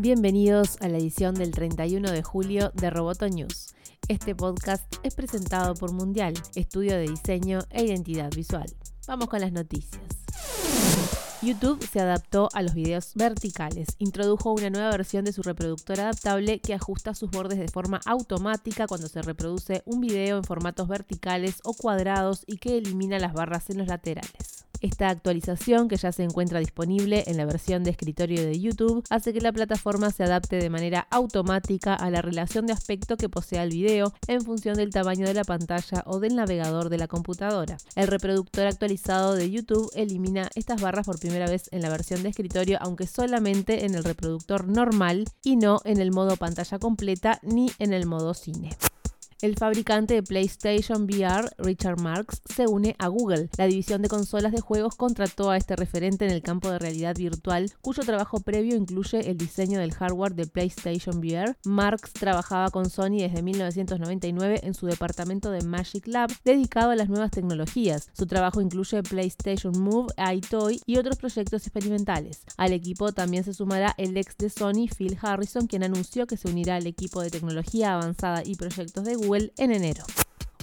Bienvenidos a la edición del 31 de julio de Roboto News. Este podcast es presentado por Mundial, estudio de diseño e identidad visual. Vamos con las noticias. YouTube se adaptó a los videos verticales. Introdujo una nueva versión de su reproductor adaptable que ajusta sus bordes de forma automática cuando se reproduce un video en formatos verticales o cuadrados y que elimina las barras en los laterales. Esta actualización, que ya se encuentra disponible en la versión de escritorio de YouTube, hace que la plataforma se adapte de manera automática a la relación de aspecto que posea el video en función del tamaño de la pantalla o del navegador de la computadora. El reproductor actualizado de YouTube elimina estas barras por primera vez en la versión de escritorio, aunque solamente en el reproductor normal y no en el modo pantalla completa ni en el modo cine. El fabricante de PlayStation VR, Richard Marks, se une a Google. La división de consolas de juegos contrató a este referente en el campo de realidad virtual, cuyo trabajo previo incluye el diseño del hardware de PlayStation VR. Marks trabajaba con Sony desde 1999 en su departamento de Magic Lab, dedicado a las nuevas tecnologías. Su trabajo incluye PlayStation Move, iToy y otros proyectos experimentales. Al equipo también se sumará el ex de Sony, Phil Harrison, quien anunció que se unirá al equipo de tecnología avanzada y proyectos de En enero.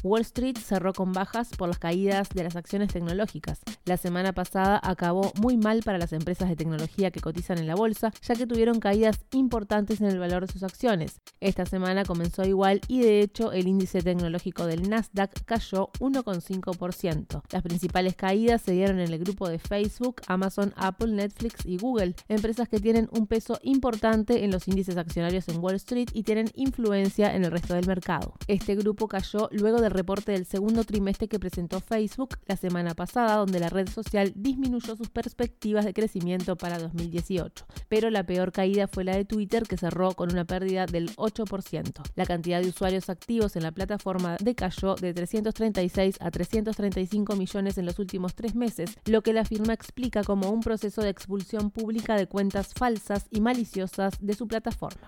Wall Street cerró con bajas por las caídas de las acciones tecnológicas. La semana pasada acabó muy mal para las empresas de tecnología que cotizan en la bolsa, ya que tuvieron caídas importantes en el valor de sus acciones. Esta semana comenzó igual y de hecho el índice tecnológico del Nasdaq cayó 1,5%. Las principales caídas se dieron en el grupo de Facebook, Amazon, Apple, Netflix y Google, empresas que tienen un peso importante en los índices accionarios en Wall Street y tienen influencia en el resto del mercado. Este grupo cayó luego de reporte del segundo trimestre que presentó Facebook la semana pasada, donde la red social disminuyó sus perspectivas de crecimiento para 2018. Pero la peor caída fue la de Twitter, que cerró con una pérdida del 8%. La cantidad de usuarios activos en la plataforma decayó de 336 a 335 millones en los últimos tres meses, lo que la firma explica como un proceso de expulsión pública de cuentas falsas y maliciosas de su plataforma.